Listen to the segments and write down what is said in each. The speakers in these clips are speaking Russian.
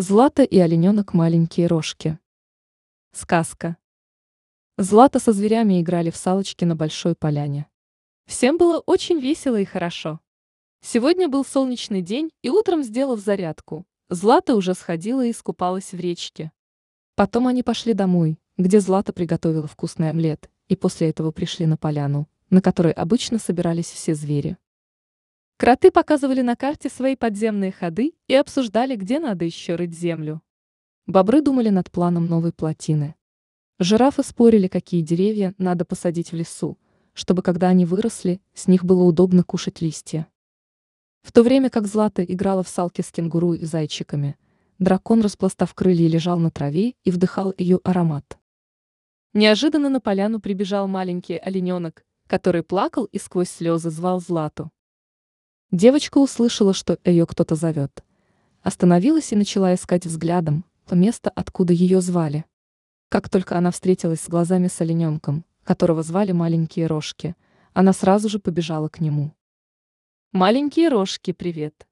Злата и олененок маленькие рожки. Сказка. Злата со зверями играли в салочки на большой поляне. Всем было очень весело и хорошо. Сегодня был солнечный день, и утром, сделав зарядку, Злата уже сходила и искупалась в речке. Потом они пошли домой, где Злата приготовила вкусный омлет, и после этого пришли на поляну, на которой обычно собирались все звери. Кроты показывали на карте свои подземные ходы и обсуждали, где надо еще рыть землю. Бобры думали над планом новой плотины. Жирафы спорили, какие деревья надо посадить в лесу, чтобы когда они выросли, с них было удобно кушать листья. В то время как Злата играла в салки с кенгуру и зайчиками, дракон, распластав крылья, лежал на траве и вдыхал ее аромат. Неожиданно на поляну прибежал маленький олененок, который плакал и сквозь слезы звал Злату. Девочка услышала, что ее кто-то зовет. Остановилась и начала искать взглядом то место, откуда ее звали. Как только она встретилась с глазами с олененком, которого звали маленькие рожки, она сразу же побежала к нему. «Маленькие рожки, привет!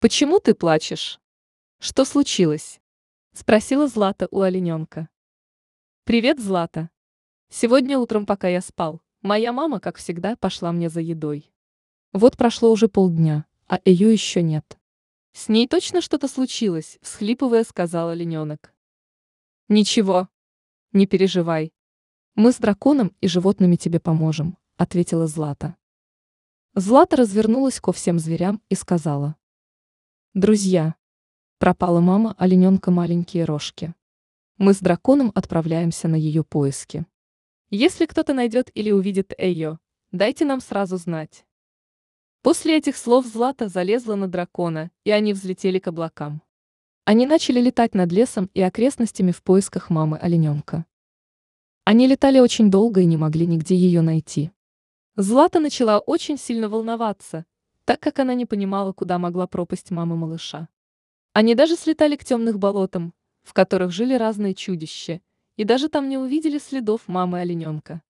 Почему ты плачешь? Что случилось?» — спросила Злата у олененка. «Привет, Злата! Сегодня утром, пока я спал, моя мама, как всегда, пошла мне за едой. Вот прошло уже полдня, а ее еще нет. С ней точно что-то случилось, всхлипывая, сказал олененок. Ничего, не переживай. Мы с драконом и животными тебе поможем, ответила Злата. Злата развернулась ко всем зверям и сказала. Друзья, пропала мама олененка маленькие рожки. Мы с драконом отправляемся на ее поиски. Если кто-то найдет или увидит ее, дайте нам сразу знать. После этих слов Злата залезла на дракона, и они взлетели к облакам. Они начали летать над лесом и окрестностями в поисках мамы олененка. Они летали очень долго и не могли нигде ее найти. Злата начала очень сильно волноваться, так как она не понимала, куда могла пропасть мамы малыша. Они даже слетали к темных болотам, в которых жили разные чудища, и даже там не увидели следов мамы олененка.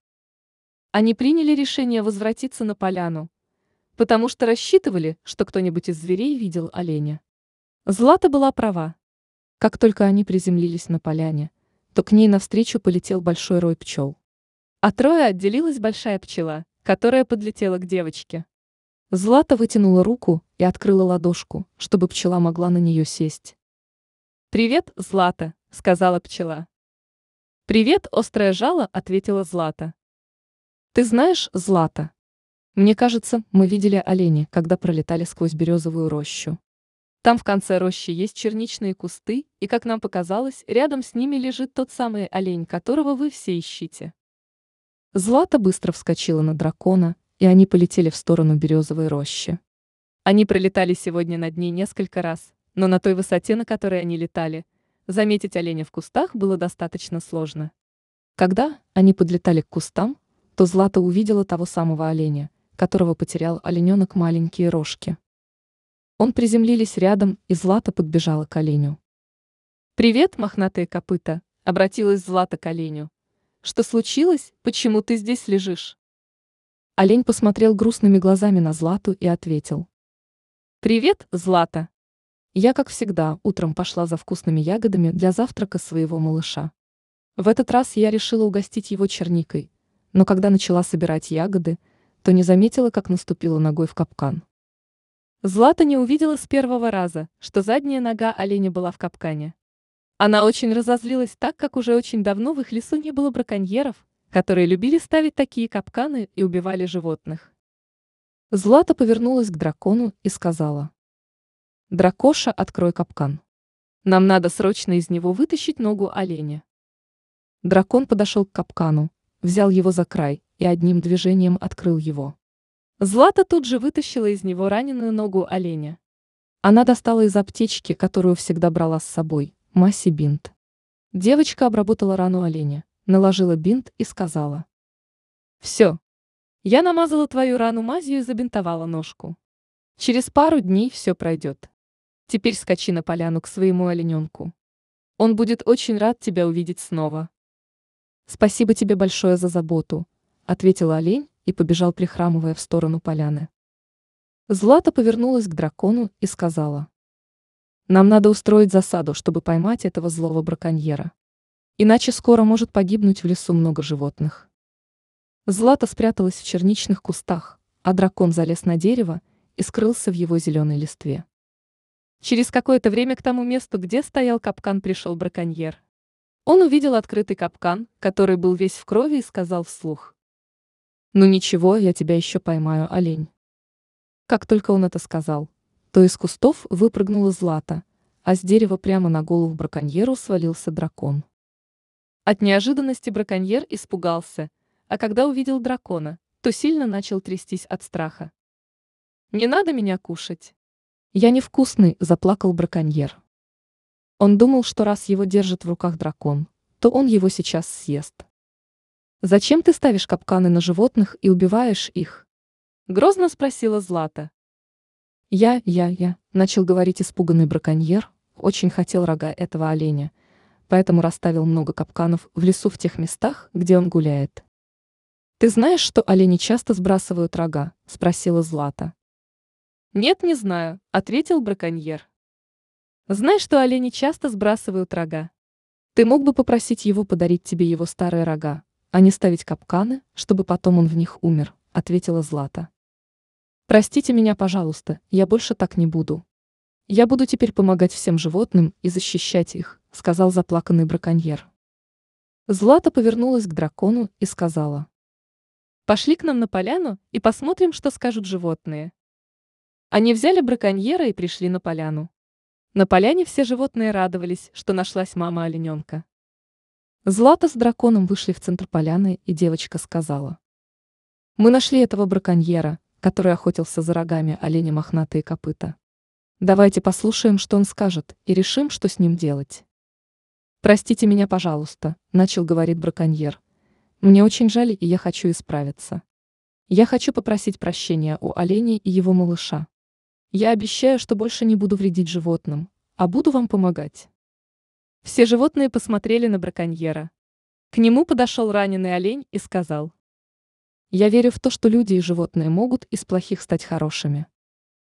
Они приняли решение возвратиться на поляну, потому что рассчитывали, что кто-нибудь из зверей видел оленя. Злата была права. Как только они приземлились на поляне, то к ней навстречу полетел большой рой пчел. От роя отделилась большая пчела, которая подлетела к девочке. Злата вытянула руку и открыла ладошку, чтобы пчела могла на нее сесть. «Привет, Злата», — сказала пчела. «Привет, острое жало», — ответила Злата. «Ты знаешь, Злата, мне кажется, мы видели оленя, когда пролетали сквозь березовую рощу. Там в конце рощи есть черничные кусты, и, как нам показалось, рядом с ними лежит тот самый олень, которого вы все ищите. Злата быстро вскочила на дракона, и они полетели в сторону березовой рощи. Они пролетали сегодня над ней несколько раз, но на той высоте, на которой они летали, заметить оленя в кустах было достаточно сложно. Когда они подлетали к кустам, то Злата увидела того самого оленя, которого потерял олененок маленькие рожки. Он приземлились рядом, и Злата подбежала к оленю. «Привет, мохнатые копыта!» — обратилась Злата к оленю. «Что случилось? Почему ты здесь лежишь?» Олень посмотрел грустными глазами на Злату и ответил. «Привет, Злата!» Я, как всегда, утром пошла за вкусными ягодами для завтрака своего малыша. В этот раз я решила угостить его черникой, но когда начала собирать ягоды, то не заметила, как наступила ногой в капкан. Злата не увидела с первого раза, что задняя нога оленя была в капкане. Она очень разозлилась так, как уже очень давно в их лесу не было браконьеров, которые любили ставить такие капканы и убивали животных. Злата повернулась к дракону и сказала. «Дракоша, открой капкан. Нам надо срочно из него вытащить ногу оленя». Дракон подошел к капкану, взял его за край и одним движением открыл его. Злата тут же вытащила из него раненую ногу оленя. Она достала из аптечки, которую всегда брала с собой, массе бинт. Девочка обработала рану оленя, наложила бинт и сказала. «Все. Я намазала твою рану мазью и забинтовала ножку. Через пару дней все пройдет. Теперь скачи на поляну к своему олененку. Он будет очень рад тебя увидеть снова». «Спасибо тебе большое за заботу», — ответил олень и побежал, прихрамывая в сторону поляны. Злата повернулась к дракону и сказала. Нам надо устроить засаду, чтобы поймать этого злого браконьера. Иначе скоро может погибнуть в лесу много животных. Злата спряталась в черничных кустах, а дракон залез на дерево и скрылся в его зеленой листве. Через какое-то время к тому месту, где стоял капкан, пришел браконьер. Он увидел открытый капкан, который был весь в крови, и сказал вслух. «Ну ничего, я тебя еще поймаю, олень». Как только он это сказал, то из кустов выпрыгнула Злата, а с дерева прямо на голову браконьеру свалился дракон. От неожиданности браконьер испугался, а когда увидел дракона, то сильно начал трястись от страха. «Не надо меня кушать!» «Я невкусный», — заплакал браконьер. Он думал, что раз его держит в руках дракон, то он его сейчас съест. «Зачем ты ставишь капканы на животных и убиваешь их?» Грозно спросила Злата. «Я, я, я», — начал говорить испуганный браконьер, очень хотел рога этого оленя, поэтому расставил много капканов в лесу в тех местах, где он гуляет. «Ты знаешь, что олени часто сбрасывают рога?» — спросила Злата. «Нет, не знаю», — ответил браконьер. «Знаешь, что олени часто сбрасывают рога? Ты мог бы попросить его подарить тебе его старые рога, а не ставить капканы, чтобы потом он в них умер», — ответила Злата. «Простите меня, пожалуйста, я больше так не буду. Я буду теперь помогать всем животным и защищать их», — сказал заплаканный браконьер. Злата повернулась к дракону и сказала. Пошли к нам на поляну и посмотрим, что скажут животные. Они взяли браконьера и пришли на поляну. На поляне все животные радовались, что нашлась мама олененка. Злата с драконом вышли в центр поляны, и девочка сказала. «Мы нашли этого браконьера, который охотился за рогами оленя мохнатые копыта. Давайте послушаем, что он скажет, и решим, что с ним делать». «Простите меня, пожалуйста», — начал говорить браконьер, мне очень жаль, и я хочу исправиться. Я хочу попросить прощения у оленя и его малыша. Я обещаю, что больше не буду вредить животным, а буду вам помогать. Все животные посмотрели на браконьера. К нему подошел раненый олень и сказал. Я верю в то, что люди и животные могут из плохих стать хорошими.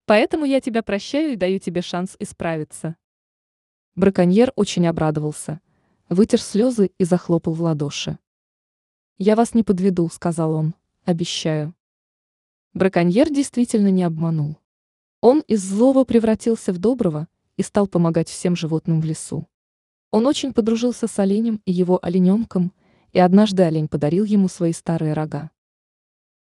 Поэтому я тебя прощаю и даю тебе шанс исправиться. Браконьер очень обрадовался, вытер слезы и захлопал в ладоши. «Я вас не подведу», — сказал он, — «обещаю». Браконьер действительно не обманул. Он из злого превратился в доброго и стал помогать всем животным в лесу. Он очень подружился с оленем и его олененком, и однажды олень подарил ему свои старые рога.